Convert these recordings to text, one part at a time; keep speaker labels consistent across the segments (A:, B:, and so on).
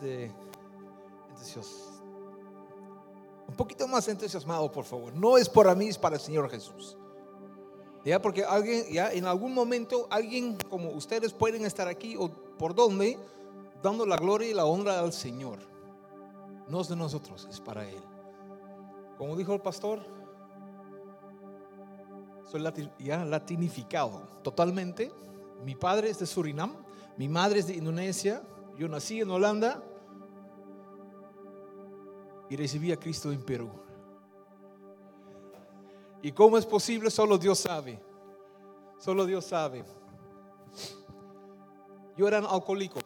A: de un poquito más entusiasmado, por favor. No es para mí, es para el Señor Jesús. Ya, porque alguien, ya en algún momento, alguien como ustedes pueden estar aquí o por donde, dando la gloria y la honra al Señor. No es de nosotros, es para Él. Como dijo el pastor, soy lati- ya latinificado totalmente. Mi padre es de Surinam, mi madre es de Indonesia, yo nací en Holanda y recibí a Cristo en Perú. ¿Y cómo es posible? Solo Dios sabe. Solo Dios sabe. Yo era un alcohólico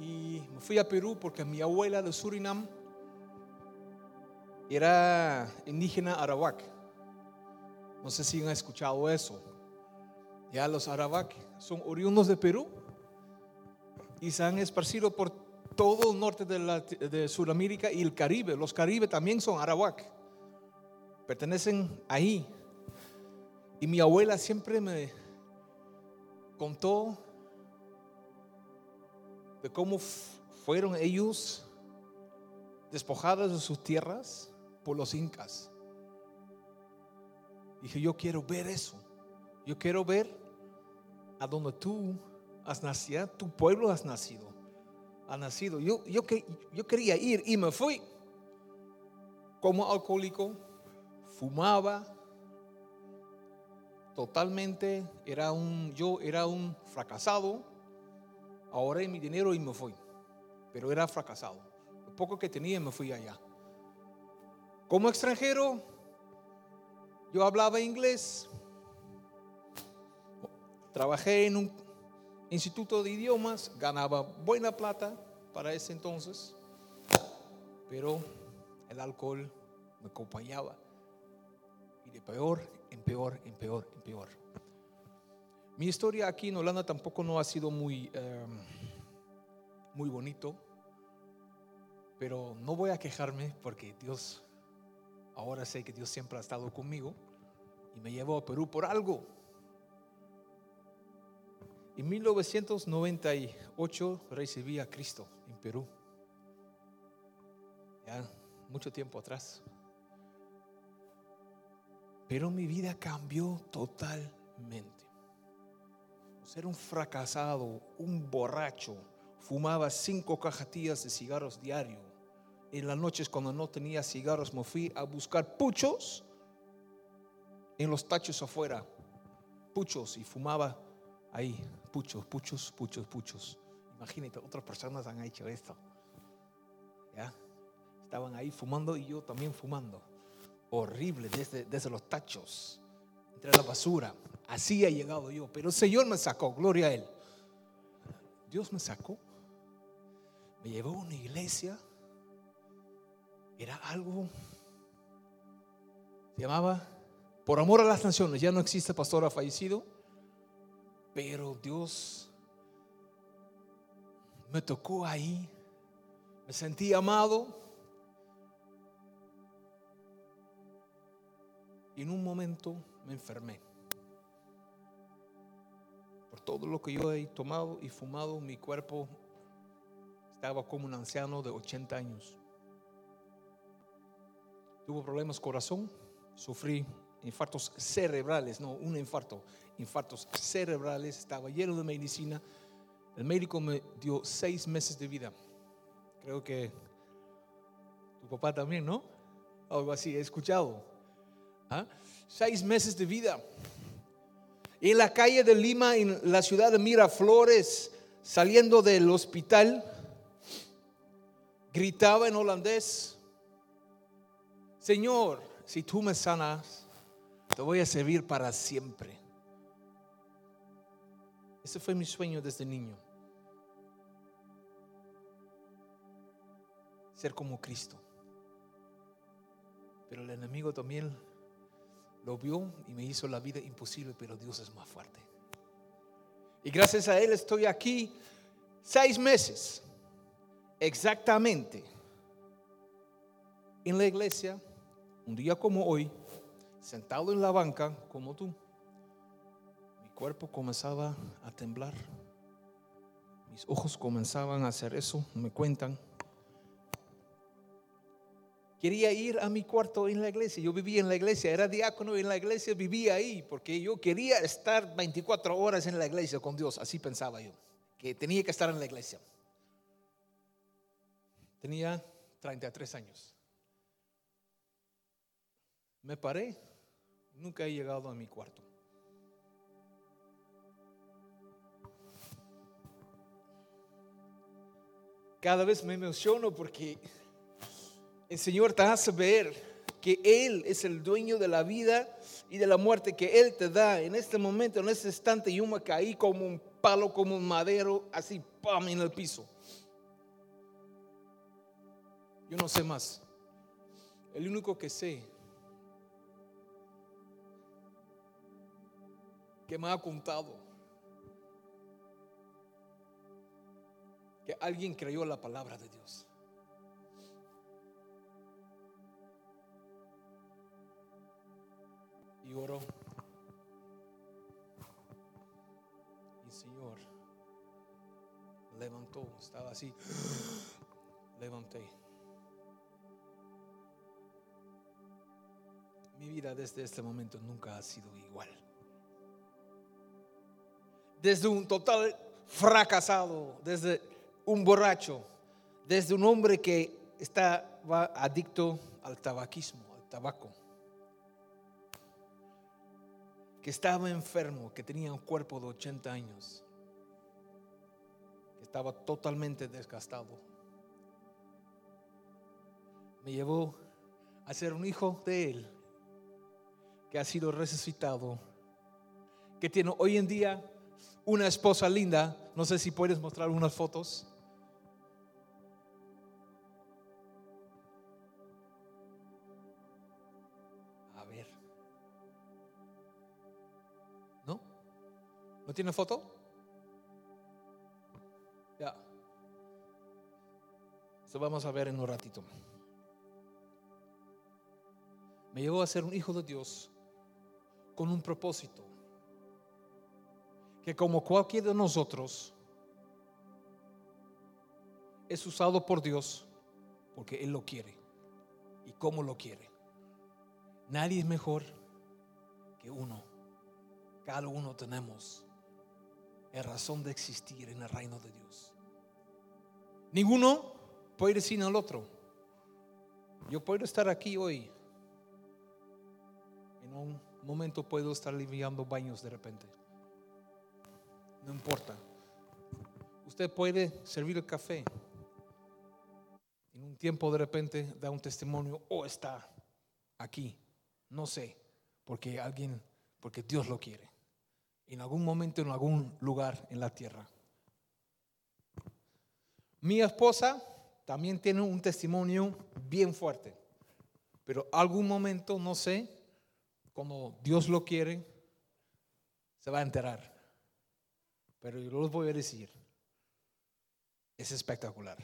A: y me fui a Perú porque mi abuela de Surinam era indígena arawak. No sé si han escuchado eso. Ya los arawak son oriundos de Perú y se han esparcido por todo el norte de, la- Sudamérica y el Caribe. Los Caribe también son arawak. Pertenecen ahí. Y mi abuela siempre me contó de cómo fueron ellos despojados de sus tierras por los incas. Dije, yo quiero ver eso. Yo quiero ver a donde tú has nacido, tu pueblo has nacido. Ha nacido. Yo, yo, yo quería ir y me fui. Como alcohólico, fumaba. Totalmente era un, yo era un fracasado. Ahorré mi dinero y me fui. Pero era fracasado. Lo poco que tenía me fui allá. Como extranjero, yo hablaba inglés. Trabajé en un instituto de idiomas, ganaba buena plata para ese entonces, pero el alcohol me acompañaba. Y de peor en peor, en peor, en peor. Mi historia aquí en Holanda tampoco no ha sido muy, eh, muy bonito, pero no voy a quejarme porque Dios, ahora sé que Dios siempre ha estado conmigo y me llevó a Perú por algo. En 1998 recibí a Cristo en Perú. Ya mucho tiempo atrás. Pero mi vida cambió totalmente. Ser un fracasado, un borracho, fumaba cinco cajetillas de cigarros diario. En las noches cuando no tenía cigarros me fui a buscar puchos en los tachos afuera. Puchos y fumaba ahí, puchos, puchos, puchos, puchos. Imagínate, otras personas han hecho esto. ¿Ya? Estaban ahí fumando y yo también fumando. Horrible, desde, desde los tachos, entre la basura. Así he llegado yo. Pero el Señor me sacó, gloria a Él. Dios me sacó. Me llevó a una iglesia. Era algo. Se llamaba Por amor a las naciones. Ya no existe pastor ha fallecido. Pero Dios me tocó ahí. Me sentí amado. Y en un momento me enfermé. Por todo lo que yo he tomado y fumado, mi cuerpo estaba como un anciano de 80 años. Tuve problemas corazón, sufrí infartos cerebrales, no un infarto, infartos cerebrales, estaba lleno de medicina. El médico me dio seis meses de vida. Creo que tu papá también, ¿no? Algo así, he escuchado. ¿Ah? Seis meses de vida. En la calle de Lima, en la ciudad de Miraflores, saliendo del hospital, gritaba en holandés, Señor, si tú me sanas, te voy a servir para siempre. Ese fue mi sueño desde niño. Ser como Cristo. Pero el enemigo también lo vio y me hizo la vida imposible, pero Dios es más fuerte. Y gracias a Él estoy aquí seis meses, exactamente, en la iglesia, un día como hoy, sentado en la banca como tú. Cuerpo comenzaba a temblar, mi Mis ojos comenzaban a hacer eso, me cuentan. Quería ir a mi cuarto en la iglesia. Yo vivía en la iglesia, era diácono en la iglesia, vivía ahí, porque yo quería estar 24 horas en la iglesia con Dios. Así pensaba yo, que tenía que estar en la iglesia. Tenía 33 años. Me paré, nunca he llegado a mi cuarto. Cada vez me emociono porque el Señor te hace ver que Él es el dueño de la vida y de la muerte, que Él te da en este momento, en este instante. Yo me caí como un palo, como un madero, así, pam, en el piso. Yo no sé más. El único que sé que me ha contado alguien creyó la palabra de Dios. y oró. Y Señor levantó, estaba así, levanté. Mi vida desde este momento nunca ha sido igual. Desde un total fracasado, desde un borracho, desde un hombre que estaba adicto al tabaquismo, al tabaco que estaba enfermo, que tenía un cuerpo de 80 años, que estaba totalmente desgastado. Me llevó a ser un hijo de él, que ha sido resucitado, que tiene hoy en día una esposa linda. No sé si puedes mostrar unas fotos. ¿No tiene foto? Ya. Eso vamos a ver en un ratito. Me llevó a ser un hijo de Dios con un propósito. Que como cualquiera de nosotros es usado por Dios porque Él lo quiere y cómo lo quiere. Nadie es mejor que uno. Cada uno tenemos es razón de existir en el reino de Dios. Ninguno puede ir sin el otro. Yo puedo estar aquí hoy. En un momento puedo estar limpiando baños de repente. No importa. Usted puede servir el café. En un tiempo de repente da un testimonio o está aquí. No sé. Porque alguien, porque Dios lo quiere en algún momento, en algún lugar en la tierra. Mi esposa también tiene un testimonio bien fuerte, pero algún momento, no sé, como Dios lo quiere, se va a enterar. Pero yo les voy a decir, es espectacular.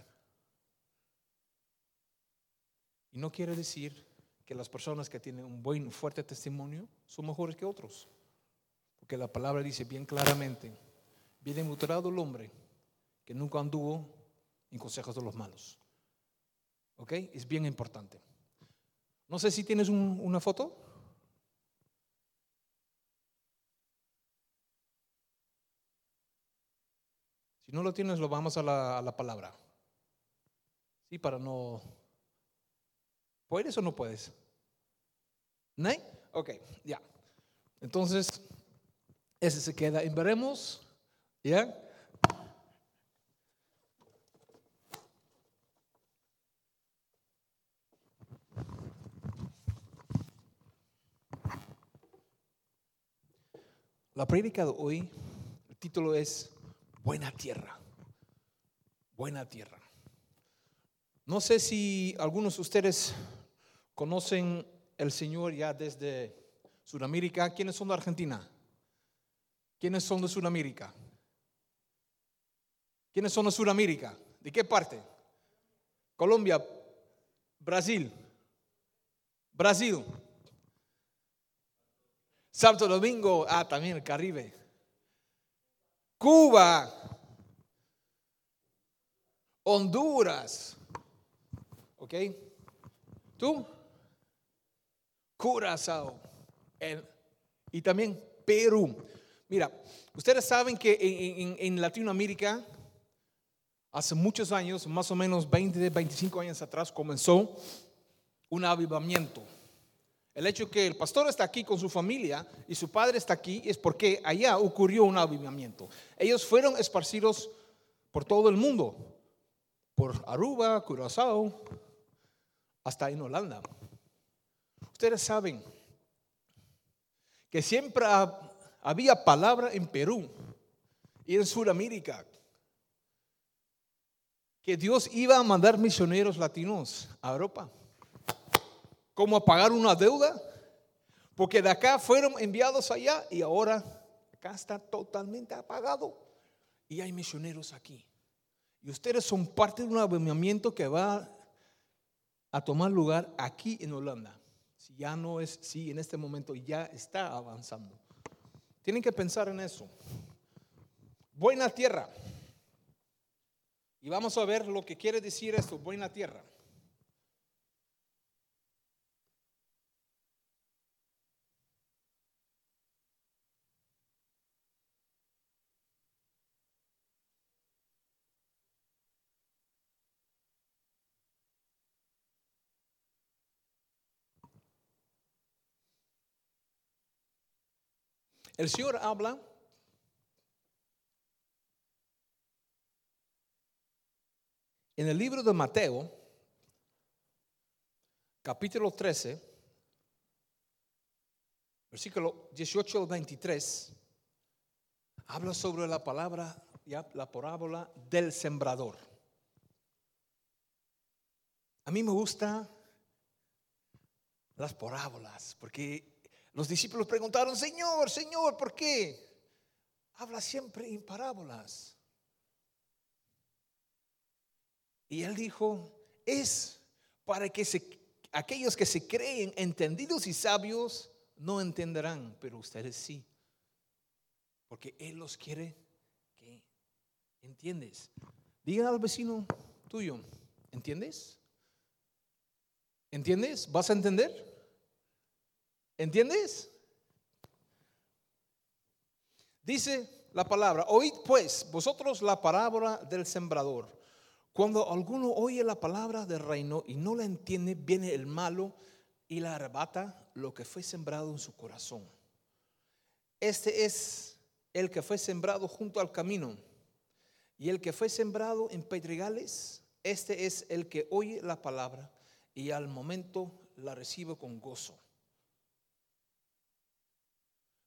A: Y no quiere decir que las personas que tienen un buen, fuerte testimonio son mejores que otros. Porque la palabra dice bien claramente, bienaventurado el hombre que nunca anduvo en consejos de los malos. ¿Ok? Es bien importante. No sé si tienes una foto. Si no lo tienes, lo vamos a la, palabra. Sí, para no... ¿Puedes o no puedes? ¿No? Ok, ya. Entonces, ese se queda y veremos. ¿Ya? La prédica de hoy, el título es Buena Tierra. Buena Tierra. No sé si algunos de ustedes conocen el Señor ya desde Sudamérica. ¿Quiénes son de Argentina? ¿Quiénes son de Sudamérica? ¿Quiénes son de Sudamérica? ¿De qué parte? Colombia, Brasil, Brasil, Santo Domingo, ah, también el Caribe, Cuba, Honduras. ¿Ok? ¿Tú? Curazao. y también Perú. Mira, ustedes saben que en, Latinoamérica, hace muchos años, más o menos 20, 25 años atrás, comenzó un avivamiento. El hecho que el pastor está aquí con su familia y su padre está aquí es porque allá ocurrió un avivamiento. Ellos fueron esparcidos por todo el mundo, por Aruba, Curazao, hasta en Holanda. Ustedes saben que siempre había palabra en Perú y en Sudamérica que Dios iba a mandar misioneros latinos a Europa como pagar una deuda, porque de acá fueron enviados allá y ahora acá está totalmente apagado y hay misioneros aquí. Y ustedes son parte de un avivamiento que va a tomar lugar aquí en Holanda. Si ya no es, si en este momento ya está avanzando. Tienen que pensar en eso. Buena tierra. Y vamos a ver lo que quiere decir esto, buena tierra. El Señor habla en el libro de Mateo, capítulo 13, versículo 18 al 23, habla sobre la palabra, la parábola del sembrador. A mí me gustan las parábolas porque los discípulos preguntaron, Señor, Señor, ¿por qué? Habla siempre en parábolas. Y él dijo, es para que aquellos que se creen entendidos y sabios no entenderán, pero ustedes sí. Porque Él los quiere que entiendes. Diga al vecino tuyo, ¿entiendes? ¿Entiendes? ¿Vas a entender? ¿Entiendes? Dice la palabra, oíd pues vosotros la parábola del sembrador. Cuando alguno oye la palabra del reino y no la entiende, viene el malo y la arrebata lo que fue sembrado en su corazón. Este es el que fue sembrado junto al camino. Y el que fue sembrado en pedregales, este es el que oye la palabra y al momento la recibe con gozo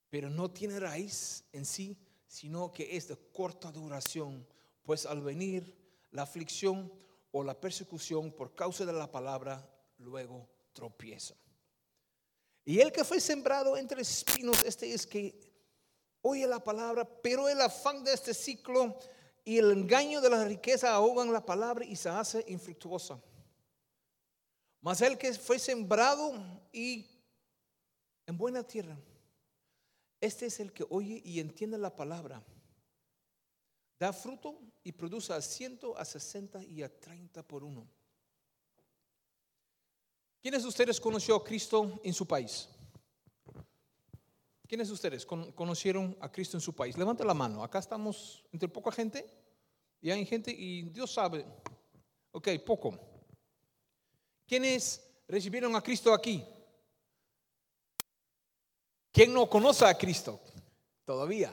A: pero no tiene raíz en sí, sino que es de corta duración, pues al venir la aflicción o la persecución por causa de la palabra, luego tropieza. Y el que fue sembrado entre espinos, este es que oye la palabra, pero el afán de este ciclo y el engaño de la riqueza ahogan la palabra y se hace infructuosa. Mas el que fue sembrado y en buena tierra, este es el que oye y entiende la palabra. Da fruto y produce a ciento, a sesenta y a treinta por uno. ¿Quiénes de ustedes conoció a Cristo en su país? ¿Quiénes de ustedes conocieron a Cristo en su país? Levanta la mano. Acá estamos entre poca gente y hay gente y Dios sabe. Ok, poco. ¿Quiénes recibieron a Cristo aquí? ¿Quién no conoce a Cristo? Todavía.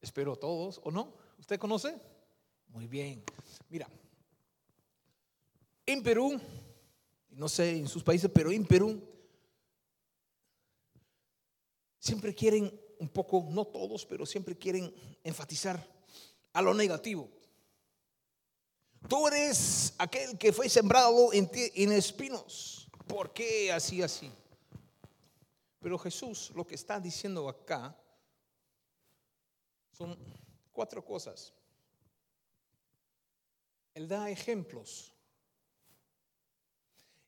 A: Espero todos, ¿o no? ¿Usted conoce? Muy bien. Mira, en Perú, no sé en sus países, pero en Perú, siempre quieren un poco, no todos, pero siempre quieren enfatizar a lo negativo. Tú eres aquel que fue sembrado en, en espinos. ¿Por qué así, así? Pero Jesús lo que está diciendo acá son cuatro cosas. Él da ejemplos.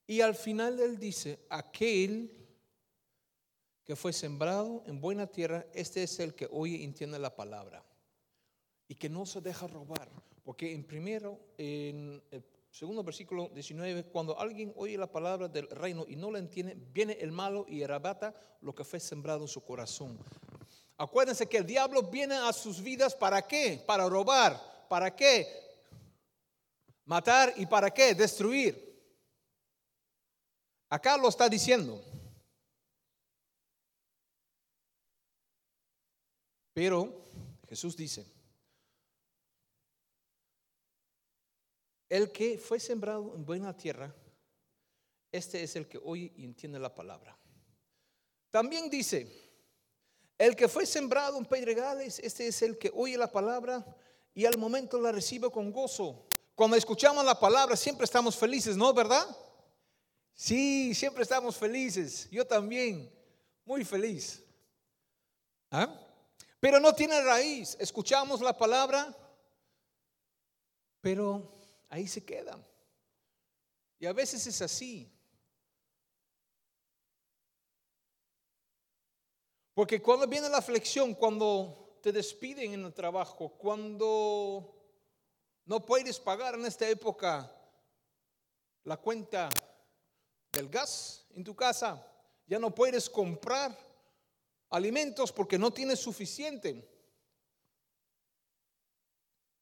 A: Y al final él dice, aquel que fue sembrado en buena tierra, este es el que oye y entiende la palabra. Y que no se deja robar. Porque en primero, en el segundo versículo 19, cuando alguien oye la palabra del reino y no la entiende, viene el malo y arrebata lo que fue sembrado en su corazón. Acuérdense que el diablo viene a sus vidas para qué? Para robar. ¿Para qué? Matar y para qué? Destruir. Acá lo está diciendo. Pero Jesús dice, el que fue sembrado en buena tierra, este es el que hoy entiende la palabra. También dice, el que fue sembrado en pedregales, este es el que oye la palabra y al momento la recibe con gozo. Cuando escuchamos la palabra siempre estamos felices, ¿no? ¿Verdad? Sí, siempre estamos felices. Yo también, muy feliz. ¿Ah? Pero no tiene raíz. Escuchamos la palabra, pero ahí se queda. Y a veces es así. Porque cuando viene la aflicción, cuando te despiden en el trabajo, cuando no puedes pagar en esta época la cuenta del gas en tu casa, ya no puedes comprar alimentos porque no tienes suficiente.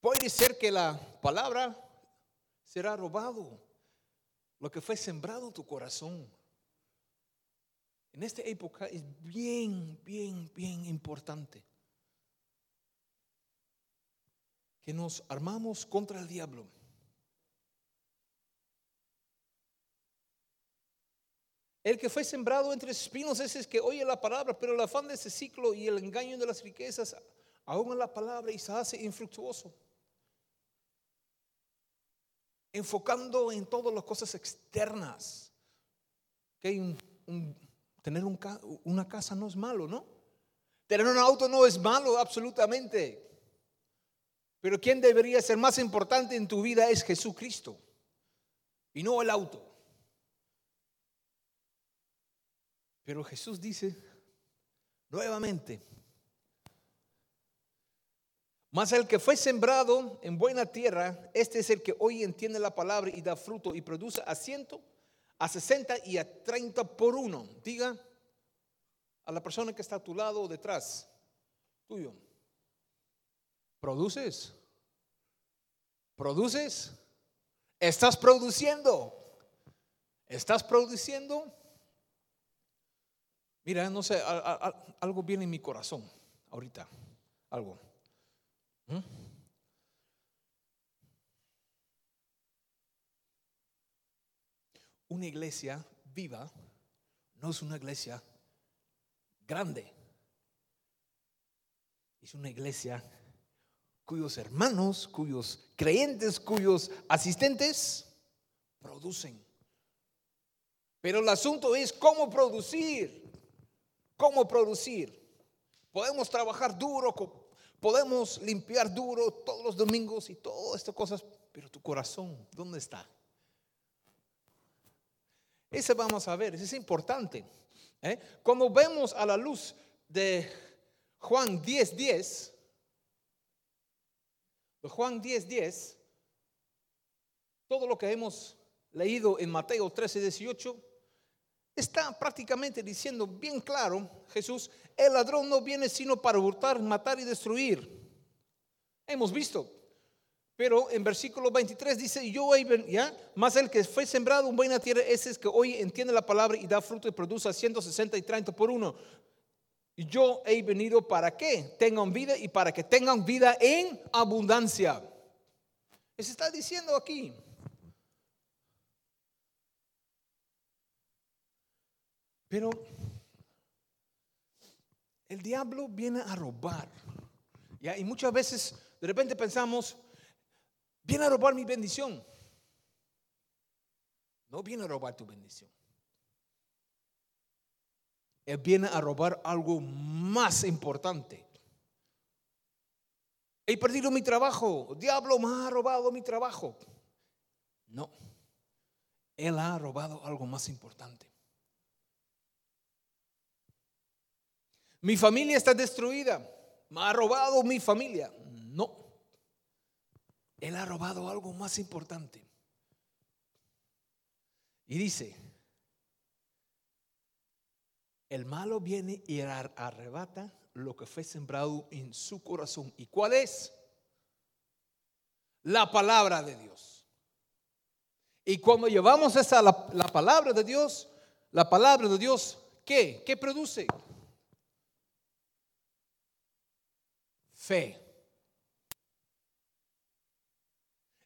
A: Puede ser que la palabra será robado, lo que fue sembrado en tu corazón. En esta época es bien, bien, bien importante que nos armamos contra el diablo. El que fue sembrado entre espinos ese es que oye la palabra, pero el afán de ese ciclo y el engaño de las riquezas ahoga la palabra y se hace infructuoso. Enfocando en todas las cosas externas. Que tener una casa no es malo, ¿no? Tener un auto no es malo, absolutamente. Pero quien debería ser más importante en tu vida es Jesucristo y no el auto. Pero Jesús dice nuevamente, mas el que fue sembrado en buena tierra, este es el que hoy entiende la palabra y da fruto y produce a ciento, a sesenta y a treinta por uno. Diga a la persona que está a tu lado o detrás, tuyo. ¿Produces? ¿Produces? ¿Estás produciendo? ¿Estás produciendo? Mira, no sé, algo viene en mi corazón ahorita, algo. ¿Mm? Una iglesia viva no es una iglesia grande, es una iglesia cuyos hermanos, cuyos creyentes, cuyos asistentes producen. Pero el asunto es cómo producir. ¿Cómo producir? Podemos trabajar duro, podemos limpiar duro todos los domingos y todas estas cosas, pero tu corazón, ¿dónde está? Ese vamos a ver, ese es importante. ¿eh? Cuando vemos a la luz de Juan 10:10, 10, Juan 10:10, todo lo que hemos leído en Mateo 13, 18, está prácticamente diciendo bien claro, Jesús, el ladrón no viene sino para hurtar, matar y destruir. Hemos visto. Pero en versículo 23 dice, yo ya, más el que fue sembrado en buena tierra, ese es que hoy entiende la palabra y da fruto y produce a 160 y 30 por uno. Yo he venido para que tengan vida y para que tengan vida en abundancia. Se está diciendo aquí. Pero el diablo viene a robar. ¿ya? Y muchas veces de repente pensamos, viene a robar mi bendición. No viene a robar tu bendición. Él viene a robar algo más importante. He perdido mi trabajo. Diablo me ha robado mi trabajo. No. Él ha robado algo más importante. Mi familia está destruida. Me ha robado mi familia. No. Él ha robado algo más importante. Y dice, el malo viene y arrebata lo que fue sembrado en su corazón. ¿Y cuál es? La palabra de Dios. Y cuando llevamos esa la, la palabra de Dios, la palabra de Dios, ¿qué? ¿Qué produce? Fe.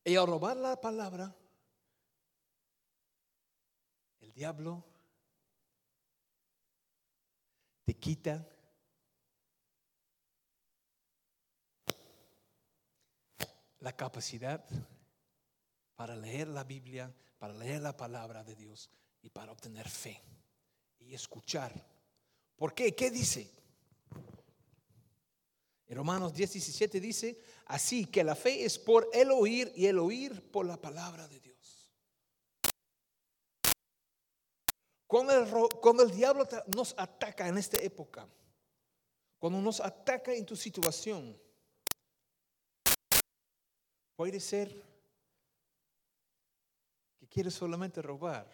A: Y al robar la palabra, el diablo te quita la capacidad para leer la Biblia, para leer la palabra de Dios y para obtener fe y escuchar. ¿Por qué? ¿Qué dice? En Romanos 10, 17 dice, así que la fe es por el oír y el oír por la palabra de Dios. Cuando el, cuando el diablo nos ataca en esta época, cuando nos ataca en tu situación, puede ser que quieres solamente robar,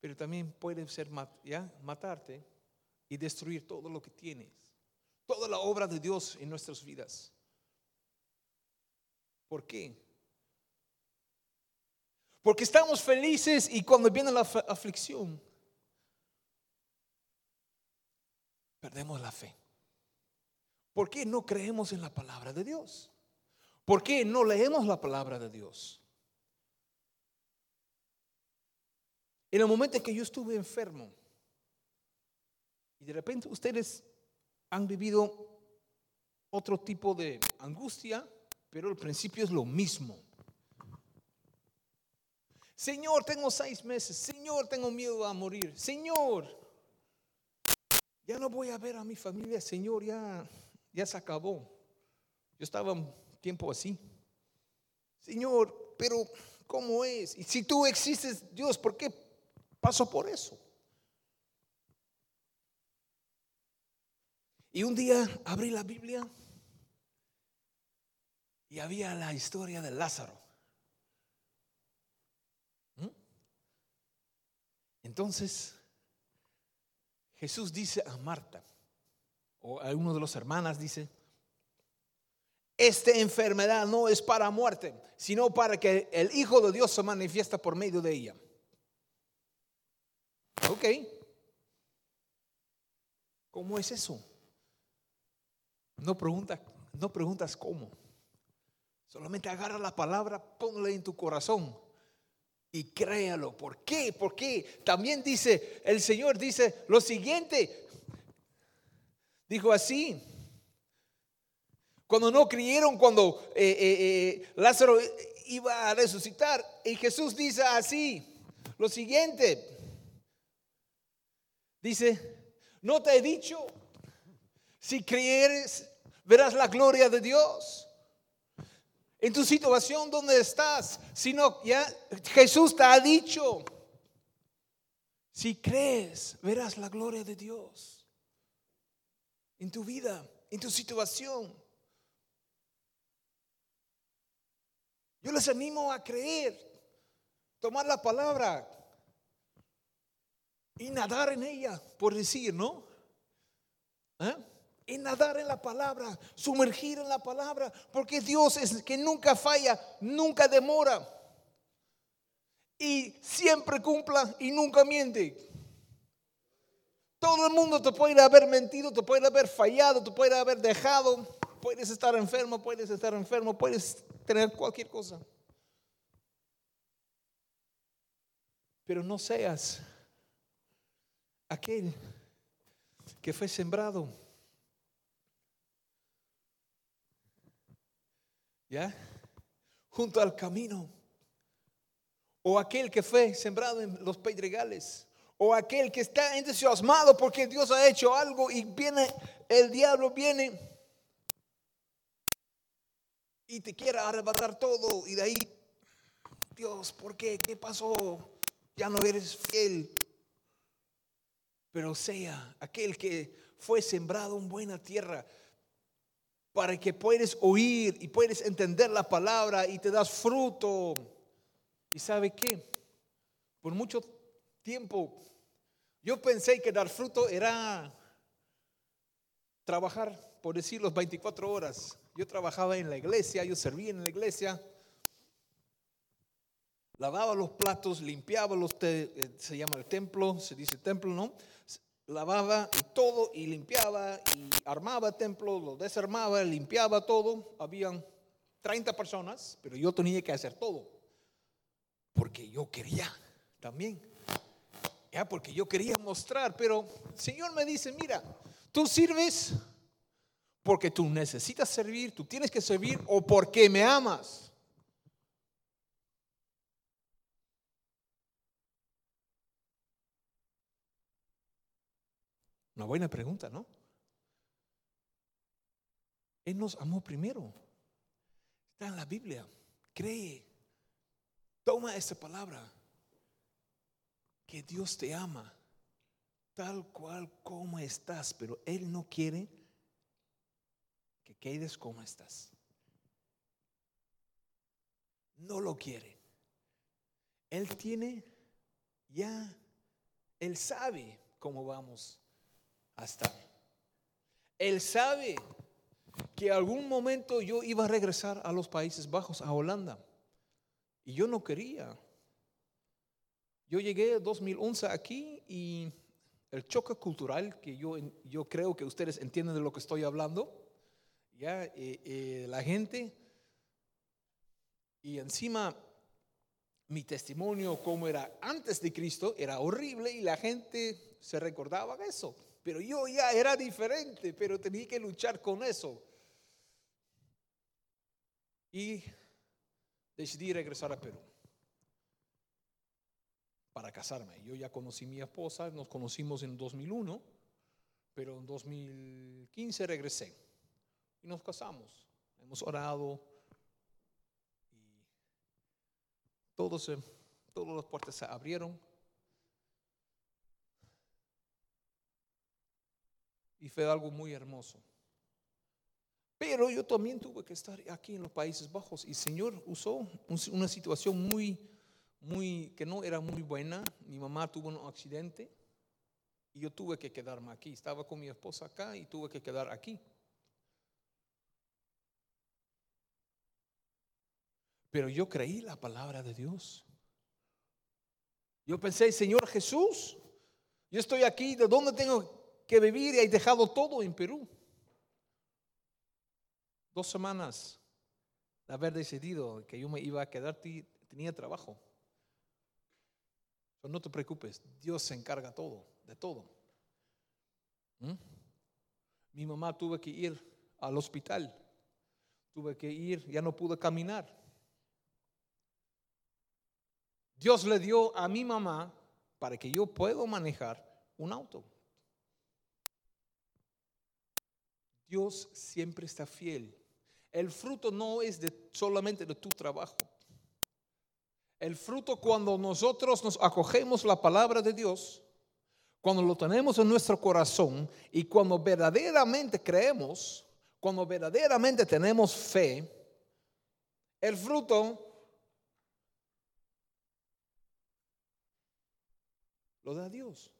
A: pero también puede ser matarte y destruir todo lo que tienes toda la obra de Dios en nuestras vidas. ¿Por qué? Porque estamos felices y cuando viene la aflicción, perdemos la fe. ¿Por qué no creemos en la palabra de Dios? ¿Por qué no leemos la palabra de Dios? En el momento en que yo estuve enfermo y de repente ustedes han vivido otro tipo de angustia, pero el principio es lo mismo. Señor, tengo seis meses. Señor, tengo miedo a morir. Señor, ya no voy a ver a mi familia. Señor, ya, ya se acabó. Yo estaba un tiempo así. Señor, pero ¿cómo es? Y si tú existes, Dios, ¿por qué paso por eso? Y un día abrí la Biblia y había la historia de Lázaro. ¿Mm? Entonces, Jesús dice a Marta, o a uno de los hermanas dice, esta enfermedad no es para muerte, sino para que el Hijo de Dios se manifiesta por medio de ella. Ok. ¿Cómo es eso? No, pregunta, no preguntas cómo. Solamente agarra la palabra, ponla en tu corazón y créalo. ¿Por qué? Porque también dice, el Señor dice lo siguiente. Dijo así. Cuando no creyeron, cuando eh, eh, eh, Lázaro iba a resucitar, y Jesús dice así, lo siguiente. Dice, no te he dicho si creyeres, verás la gloria de Dios. En tu situación donde estás, sino ya Jesús te ha dicho, si crees, verás la gloria de Dios. En tu vida, en tu situación. Yo les animo a creer, tomar la palabra y nadar en ella, por decir, ¿no? ¿Eh? En nadar en la palabra, sumergir en la palabra, porque Dios es que nunca falla, nunca demora y siempre cumpla y nunca miente. Todo el mundo te puede haber mentido, te puede haber fallado, te puede haber dejado, puedes estar enfermo, puedes estar enfermo, puedes tener cualquier cosa. Pero no seas aquel que fue sembrado ¿ya? Junto al camino. O aquel que fue sembrado en los pedregales. O aquel que está entusiasmado porque Dios ha hecho algo y viene, el diablo viene y te quiere arrebatar todo. Y de ahí, Dios, ¿por qué? ¿Qué pasó? Ya no eres fiel. Pero sea aquel que fue sembrado en buena tierra para que puedes oír y puedes entender la palabra y te das fruto. ¿Y sabe qué? Por mucho tiempo yo pensé que dar fruto era trabajar, por decir, los 24 horas. Yo trabajaba en la iglesia, yo servía en la iglesia, lavaba los platos, limpiaba los, eh, se llama el templo, se dice templo, ¿no? Lavaba todo y limpiaba y armaba templo, lo desarmaba, limpiaba todo. Habían 30 personas, pero yo tenía que hacer todo. Porque yo quería también. Ya, porque yo quería mostrar, pero el Señor me dice, mira, tú sirves porque tú necesitas servir, tú tienes que servir o porque me amas. Una buena pregunta, ¿no? Él nos amó primero. Está en la Biblia. Cree. Toma esa palabra. Que Dios te ama tal cual como estás, pero Él no quiere que quedes como estás. No lo quiere. Él tiene ya, Él sabe cómo vamos hasta. Él sabe que algún momento yo iba a regresar a los Países Bajos, a Holanda. Y yo no quería. Yo llegué en 2011 aquí y el choque cultural, que yo, yo creo que ustedes entienden de lo que estoy hablando, ya eh, eh, la gente, y encima mi testimonio como era antes de Cristo era horrible y la gente se recordaba de eso. Pero yo ya era diferente, pero tenía que luchar con eso. Y decidí regresar a Perú para casarme. Yo ya conocí a mi esposa, nos conocimos en 2001, pero en 2015 regresé y nos casamos. Hemos orado y todos, todas las puertas se abrieron. Y fue algo muy hermoso. Pero yo también tuve que estar aquí en los Países Bajos y el Señor usó una situación muy, muy, que no era muy buena. Mi mamá tuvo un accidente y yo tuve que quedarme aquí. Estaba con mi esposa acá y tuve que quedar aquí. Pero yo creí la palabra de Dios. Yo pensé, Señor Jesús, yo estoy aquí, ¿de dónde tengo que vivir y he dejado todo en Perú. Dos semanas de haber decidido que yo me iba a quedar, tenía trabajo. no te preocupes, Dios se encarga todo, de todo. ¿Mm? Mi mamá tuve que ir al hospital, tuve que ir, ya no pude caminar. Dios le dio a mi mamá para que yo pueda manejar un auto. Dios siempre está fiel. El fruto no es de, solamente de tu trabajo. El fruto cuando nosotros nos acogemos la palabra de Dios, cuando lo tenemos en nuestro corazón y cuando verdaderamente creemos, cuando verdaderamente tenemos fe, el fruto lo da Dios.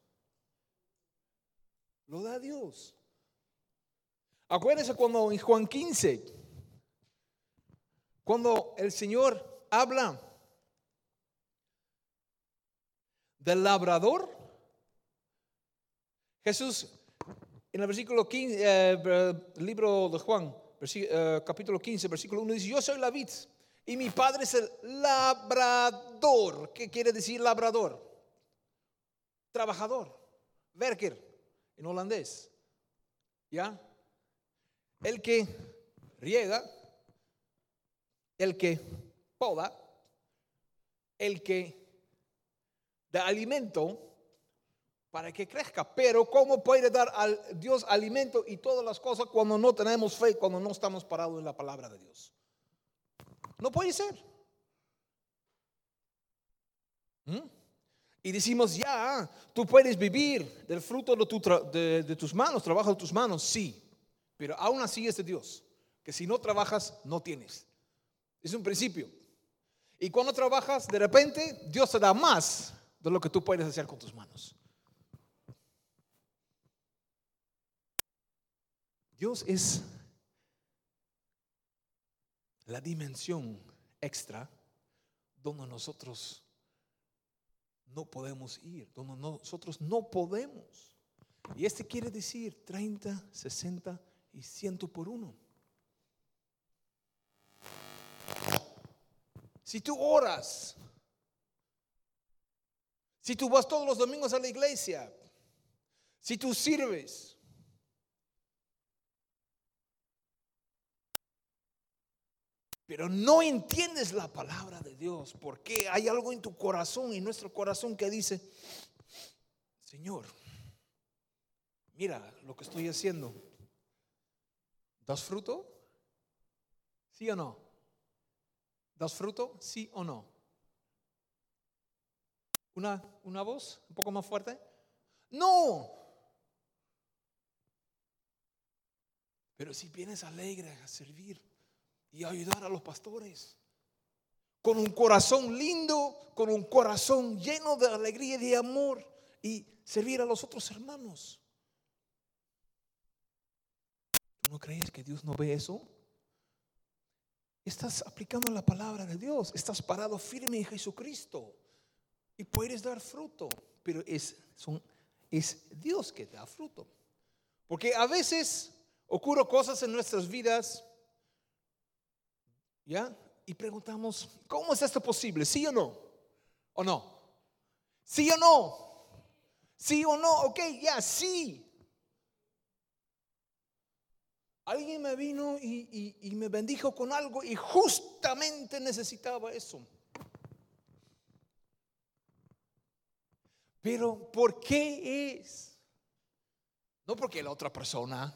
A: Lo da Dios. Acuérdense cuando en Juan 15, cuando el Señor habla del labrador, Jesús en el versículo 15, eh, libro de Juan, eh, capítulo 15, versículo 1, dice, yo soy la vid y mi padre es el labrador. ¿Qué quiere decir labrador? Trabajador, werker en holandés. ¿Ya? El que riega, el que poda, el que da alimento para que crezca. Pero ¿cómo puede dar al Dios alimento y todas las cosas cuando no tenemos fe, cuando no estamos parados en la palabra de Dios? No puede ser. ¿Mm? Y decimos, ya, tú puedes vivir del fruto de, de tus manos, trabajo de tus manos, sí. Pero aún así es de Dios. Que si no trabajas, no tienes. Es un principio. Y cuando trabajas, de repente Dios te da más de lo que tú puedes hacer con tus manos. Dios es la dimensión extra donde nosotros no podemos ir, donde nosotros no podemos. Y este quiere decir 30, 60 y 100 por uno. Si tú oras, si tú vas todos los domingos a la iglesia, si tú sirves, pero no entiendes la palabra de Dios, porque hay algo en tu corazón, en nuestro corazón que dice, Señor, mira lo que estoy haciendo. ¿Das fruto? ¿Sí o no? ¿Das fruto? ¿Sí o no? ¿Una, una voz un poco más fuerte? No. Pero si vienes alegre a servir, y ayudar a los pastores. Con un corazón lindo, con un corazón lleno de alegría y de amor y servir a los otros hermanos. ¿Tú no crees que Dios no ve eso? Estás aplicando la palabra de Dios, estás parado firme en Jesucristo y puedes dar fruto, pero es, Dios que da fruto. Porque a veces ocurren cosas en nuestras vidas ¿Ya? Y preguntamos, ¿cómo es esto posible? ¿Sí o no? ¿O no? ¿Sí o no? ¿Sí o no? Ok, ya, sí. Alguien me vino y, me bendijo con algo y justamente necesitaba eso. Pero ¿por qué es? No porque la otra persona,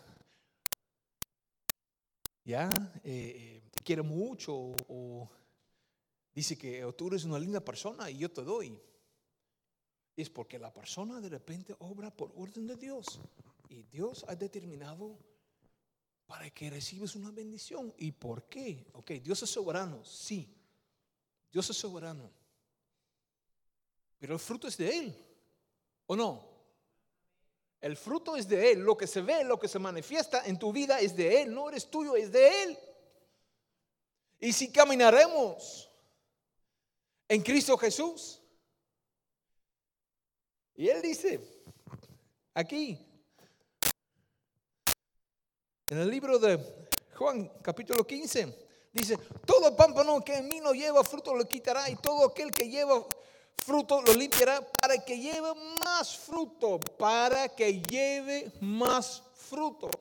A: ya, eh, quiere mucho o dice que tú eres una linda persona y yo te doy. Es porque la persona de repente obra por orden de Dios y Dios ha determinado para que recibas una bendición. ¿Y por qué? Ok, Dios es soberano, sí. Dios es soberano. Pero el fruto es de Él, ¿o no? El fruto es de Él. Lo que se ve, lo que se manifiesta en tu vida es de Él. No eres tuyo, es de Él. Y si caminaremos en Cristo Jesús. Y Él dice, aquí, en el libro de Juan capítulo 15, dice, todo pámpano que en mí no lleva fruto lo quitará y todo aquel que lleva fruto lo limpiará para que lleve más fruto, para que lleve más fruto.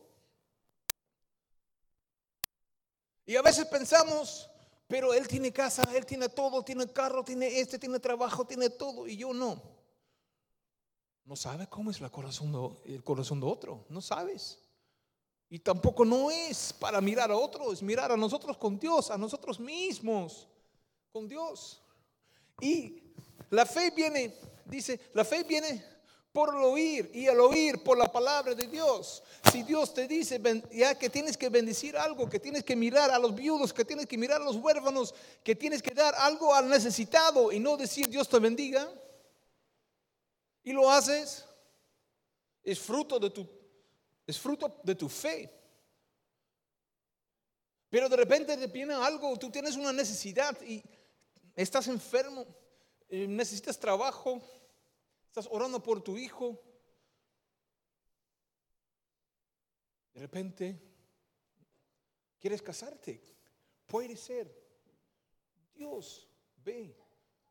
A: Y a veces pensamos, pero él tiene casa, él tiene todo, tiene carro, tiene este, tiene trabajo, tiene todo, y yo no. No sabes cómo es el corazón de otro, no sabes. Y tampoco no es para mirar a otros, mirar a nosotros con Dios, a nosotros mismos, con Dios. Y la fe viene, dice, la fe viene por el oír y el oír por la palabra de Dios. Si Dios te dice ya que tienes que bendecir algo, que tienes que mirar a los viudos, que tienes que mirar a los huérfanos, que tienes que dar algo al necesitado y no decir Dios te bendiga, y lo haces, es fruto de tu, es fruto de tu fe. Pero de repente te viene algo, tú tienes una necesidad y estás enfermo, eh, necesitas trabajo, Estás orando por tu hijo. De repente, quieres casarte. Puede ser. Dios ve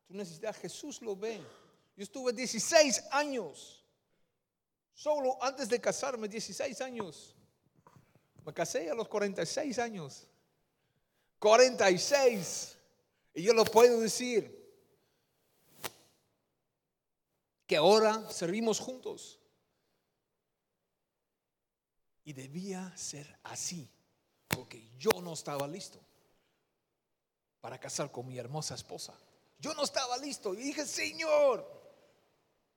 A: tu necesidad. Jesús lo ve. Yo estuve 16 años. Solo antes de casarme, 16 años. Me casé a los 46 años. 46. Y yo lo puedo decir que ahora servimos juntos. Y debía ser así, porque yo no estaba listo para casar con mi hermosa esposa. Yo no estaba listo y dije, Señor,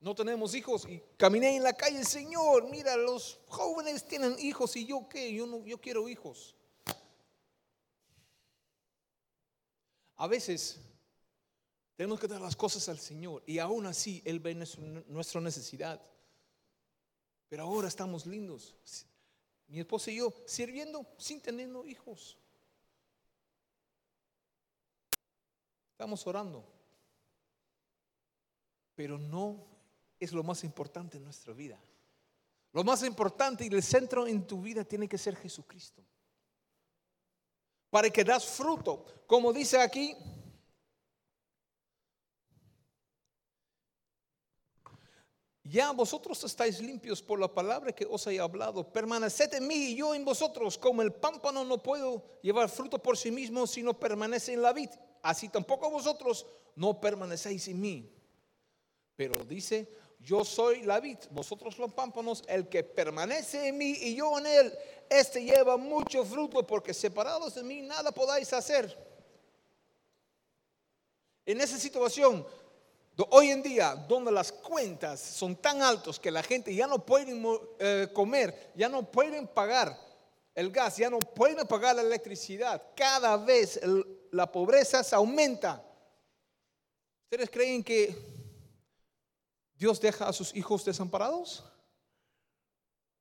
A: no tenemos hijos. Y caminé en la calle, Señor, mira, los jóvenes tienen hijos y yo qué, yo no, yo quiero hijos. A veces tenemos que dar las cosas al Señor y aún así Él ve nuestra necesidad. Pero ahora estamos lindos. Mi esposa y yo sirviendo sin tener hijos. Estamos orando. Pero no es lo más importante en nuestra vida. Lo más importante y el centro en tu vida tiene que ser Jesucristo. Para que das fruto. Como dice aquí, Ya vosotros estáis limpios por la palabra que os he hablado. Permaneced en mí y yo en vosotros. Como el pámpano no puedo llevar fruto por sí mismo si no permanece en la vid. Así tampoco vosotros no permanecéis en mí. Pero dice, yo soy la vid, vosotros los pámpanos, el que permanece en mí y yo en él, este lleva mucho fruto porque separados de mí nada podáis hacer. En esa situación, Hoy en día, donde las cuentas son tan altas que la gente ya no puede eh, comer, ya no pueden pagar el gas, ya no pueden pagar la electricidad, cada vez la pobreza se aumenta. ¿Ustedes creen que Dios deja a sus hijos desamparados?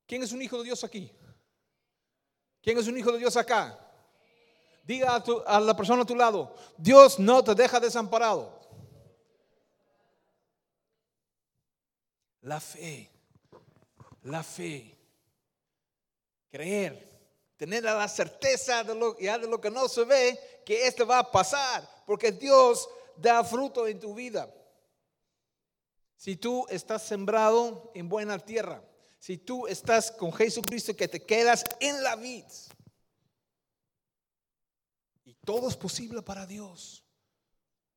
A: ¿Quién es un hijo de Dios aquí? ¿Quién es un hijo de Dios acá? Diga a, a la persona a tu lado, Dios no te deja desamparado. La fe, la fe, creer, tener la certeza de lo, ya de lo que no se ve, que esto va a pasar, porque Dios da fruto en tu vida. Si tú estás sembrado en buena tierra, si tú estás con Jesucristo que te quedas en la vid, y todo es posible para Dios,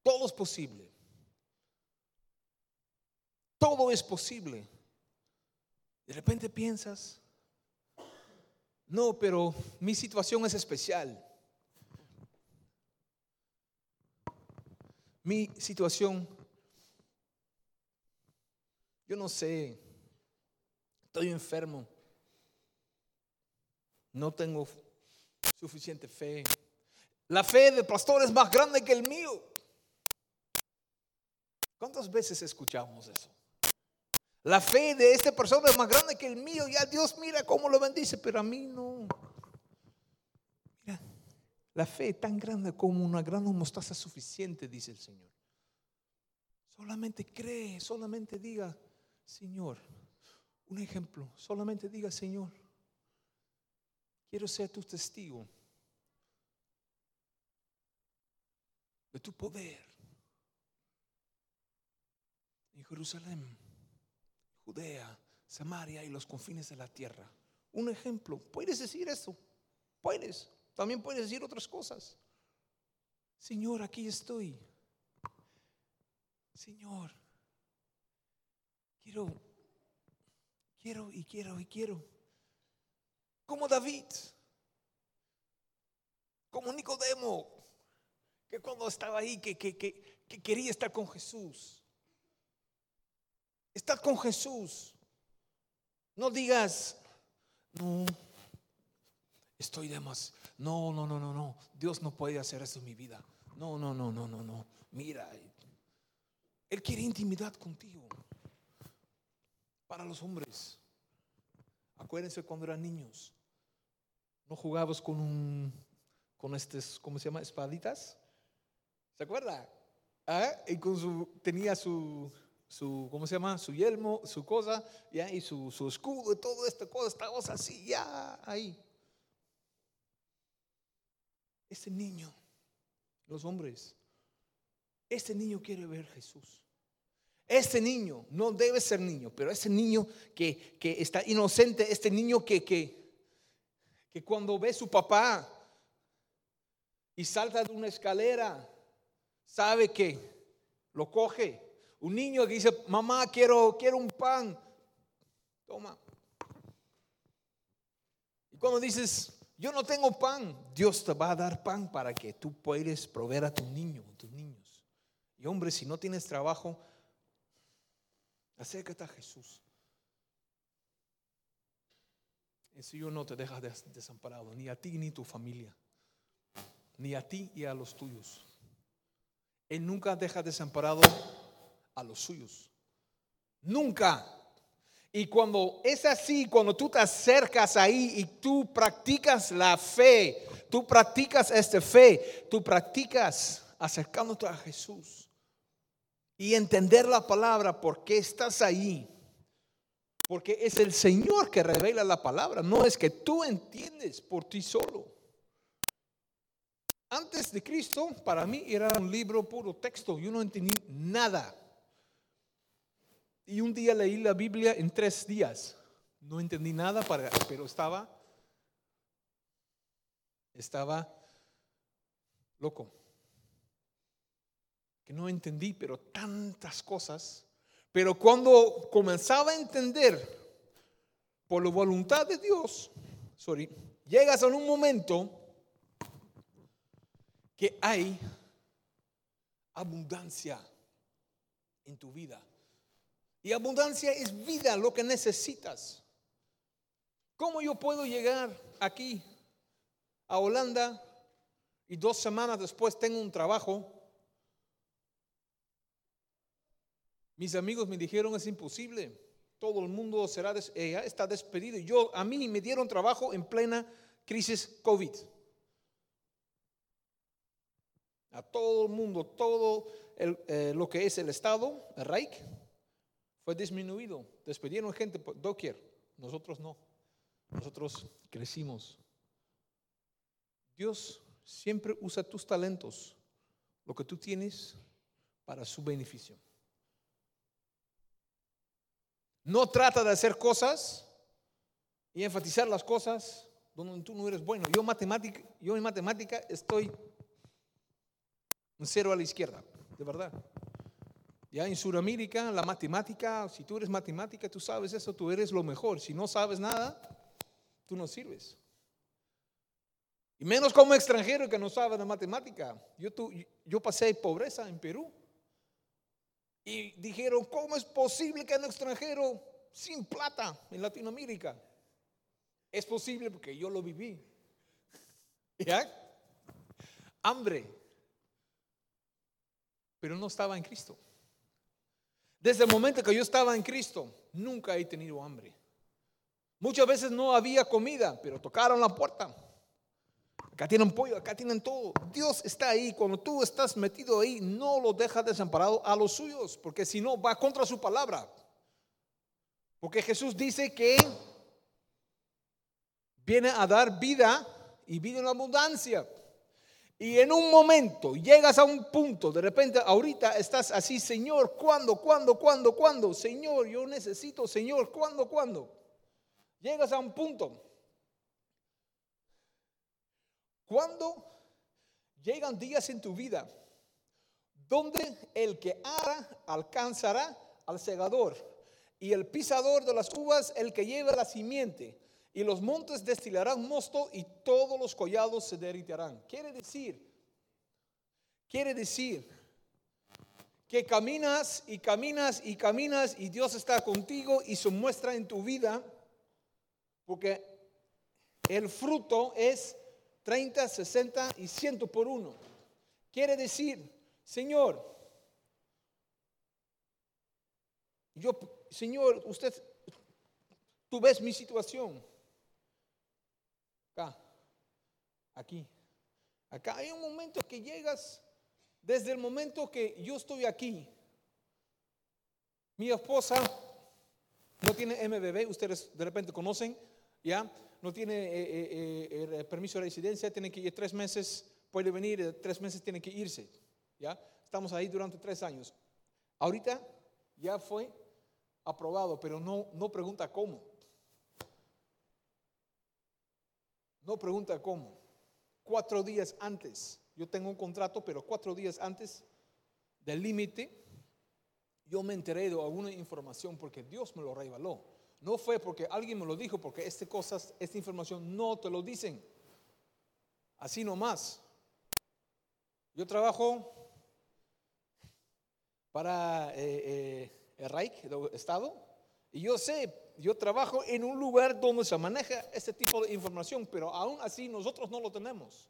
A: todo es posible. Todo es posible. De repente piensas, no, pero mi situación es especial. Mi situación, yo no sé, estoy enfermo, no tengo suficiente fe. La fe del pastor es más grande que el mío. ¿Cuántas veces escuchamos eso? La fe de esta persona es más grande que el mío. Ya Dios mira cómo lo bendice, pero a mí no. Mira, la fe tan grande como una gran mostaza suficiente, dice el Señor. Solamente cree, solamente diga, Señor, un ejemplo, solamente diga, Señor, quiero ser tu testigo de tu poder en Jerusalén. Judea, Samaria y los confines de la tierra. Un ejemplo, puedes decir eso, puedes, también puedes decir otras cosas. Señor, aquí estoy. Señor, quiero, quiero y quiero y quiero. Como David, como Nicodemo, que cuando estaba ahí, que, que, que quería estar con Jesús. Estás con Jesús. No digas, no, estoy de más. No, no, no, no, no. Dios no puede hacer eso en mi vida. No, no, no, no, no, no. Mira, Él quiere intimidad contigo. Para los hombres. Acuérdense cuando eran niños. No jugabas con un, con estos, ¿cómo se llama? Espaditas. ¿Se acuerda? ¿Ah? Y con su, tenía su, su, ¿cómo se llama? Su yelmo, su cosa, ¿ya? y su, su escudo y todo esto, cosa, así, ya ahí. Este niño, los hombres, este niño quiere ver Jesús. Este niño no debe ser niño, pero este niño que, que está inocente, este niño que, que, que cuando ve su papá y salta de una escalera, sabe que lo coge un niño que dice, mamá, quiero, quiero un pan. Toma. Y cuando dices, yo no tengo pan, Dios te va a dar pan para que tú puedas proveer a tu niño, a tus niños. Y hombre, si no tienes trabajo, acércate a Jesús. El Señor no te deja desamparado, ni a ti ni a tu familia, ni a ti y a los tuyos. Él nunca deja desamparado a los suyos. Nunca. Y cuando es así, cuando tú te acercas ahí y tú practicas la fe, tú practicas esta fe, tú practicas acercándote a Jesús y entender la palabra, porque estás ahí. Porque es el Señor que revela la palabra, no es que tú entiendes por ti solo. Antes de Cristo, para mí era un libro puro texto, yo no entendí nada. Y un día leí la Biblia en tres días. No entendí nada, para, pero estaba, estaba loco. Que no entendí, pero tantas cosas. Pero cuando comenzaba a entender por la voluntad de Dios, sorry, llegas a un momento que hay abundancia en tu vida. Y abundancia es vida, lo que necesitas. ¿Cómo yo puedo llegar aquí a Holanda y dos semanas después tengo un trabajo? Mis amigos me dijeron es imposible. Todo el mundo será eh, está despedido. Yo a mí me dieron trabajo en plena crisis COVID. A todo el mundo, todo eh, lo que es el Estado, el Reich, fue disminuido. Despidieron gente por doquier. Nosotros no. Nosotros crecimos. Dios siempre usa tus talentos, lo que tú tienes, para su beneficio. No trata de hacer cosas y enfatizar las cosas donde tú no eres bueno. Yo, matemática, yo en matemática estoy un cero a la izquierda, de verdad. Ya en Sudamérica, la matemática, si tú eres matemática, tú sabes eso, tú eres lo mejor. Si no sabes nada, tú no sirves. Y menos como extranjero que no sabe de matemática. Yo, yo pasé pobreza en Perú. Y dijeron, ¿cómo es posible que un extranjero sin plata en Latinoamérica? Es posible porque yo lo viví. ¿Ya? Hambre. Pero no estaba en Cristo. Desde el momento que yo estaba en Cristo, nunca he tenido hambre. Muchas veces no había comida, pero tocaron la puerta. Acá tienen pollo, acá tienen todo. Dios está ahí. Cuando tú estás metido ahí, no lo deja desamparado a los suyos, porque si no, va contra su palabra. Porque Jesús dice que viene a dar vida y vida en abundancia. Y en un momento llegas a un punto, de repente ahorita estás así, Señor, ¿cuándo, cuándo, cuándo, cuándo? Señor, yo necesito, Señor, ¿cuándo, cuándo? Llegas a un punto. Cuando llegan días en tu vida donde el que ara alcanzará al segador y el pisador de las uvas el que lleva la simiente y los montes destilarán mosto y todos los collados se derritirán. Quiere decir, quiere decir que caminas y caminas y caminas y Dios está contigo y se muestra en tu vida porque el fruto es 30, 60 y 100 por uno. Quiere decir, Señor, yo, Señor, usted, tú ves mi situación acá, aquí. Acá hay un momento que llegas, desde el momento que yo estoy aquí, mi esposa no tiene MBB, ustedes de repente conocen, ¿ya? No tiene eh, eh, eh, permiso de residencia, tiene que ir tres meses, puede venir, tres meses tiene que irse, ¿ya? Estamos ahí durante tres años. Ahorita ya fue aprobado, pero no, no pregunta cómo. No pregunta cómo. Cuatro días antes, yo tengo un contrato, pero cuatro días antes del límite, yo me enteré de alguna información porque Dios me lo reveló. No fue porque alguien me lo dijo, porque esta cosas, esta información no te lo dicen. Así nomás. Yo trabajo para eh, eh, el Reich, el Estado, y yo sé yo trabajo en un lugar donde se maneja este tipo de información, pero aún así nosotros no lo tenemos.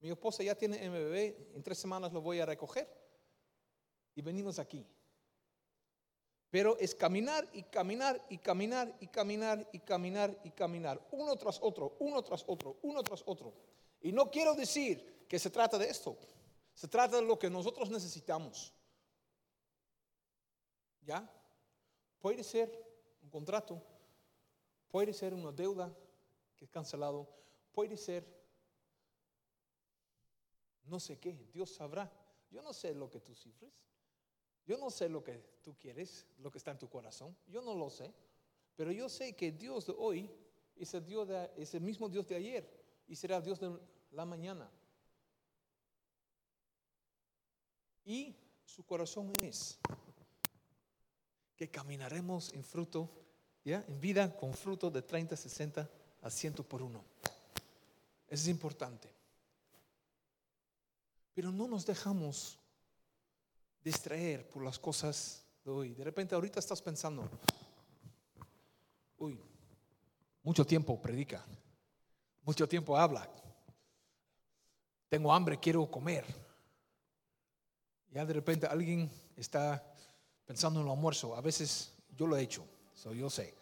A: Mi esposa ya tiene MBB, en tres semanas lo voy a recoger. Y venimos aquí. Pero es caminar y caminar y caminar y caminar y caminar y caminar, uno tras otro, uno tras otro, uno tras otro. Y no quiero decir que se trata de esto, se trata de lo que nosotros necesitamos. ¿Ya? Puede ser un contrato, puede ser una deuda que es cancelado, puede ser no sé qué, Dios sabrá. Yo no sé lo que tú cifres. Yo no sé lo que tú quieres, lo que está en tu corazón. Yo no lo sé. Pero yo sé que Dios de hoy es el, mismo Dios de ayer y será Dios de la mañana. Y su corazón es que caminaremos en fruto, ¿ya? En vida con fruto de 30, 60 a 100 por uno. Eso es importante. Pero no nos dejamos distraer por las cosas de hoy. De repente ahorita estás pensando, uy, mucho tiempo predica, mucho tiempo habla, tengo hambre, quiero comer. Ya de repente alguien está pensando en el almuerzo, a veces yo lo he hecho, so yo sé.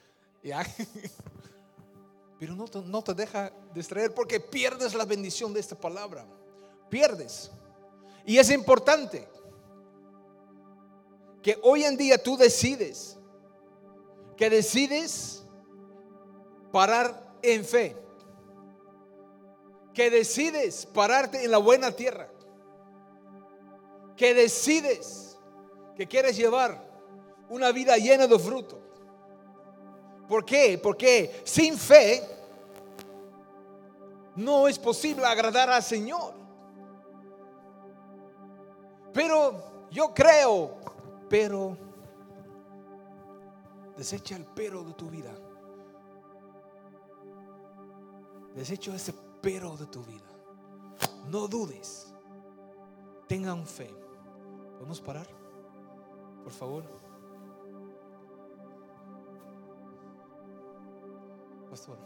A: ¿Ya? Pero no te, no te deja distraer porque pierdes la bendición de esta palabra. Pierdes. Y es importante que hoy en día tú decides, que decides parar en fe, que decides pararte en la buena tierra, que decides que quieres llevar una vida llena de fruto. ¿Por qué? Porque sin fe no es posible agradar al Señor. Pero yo creo pero. Desecha el pero de tu vida. Desecha ese pero de tu vida. No dudes. Tengan fe. ¿Podemos parar? Por favor. Pastor,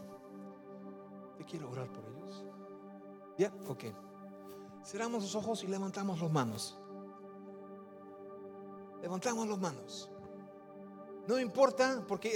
A: te quiero orar por ellos. Ya, ok. Cerramos los ojos y levantamos las manos. Levantamos las manos. No importa porque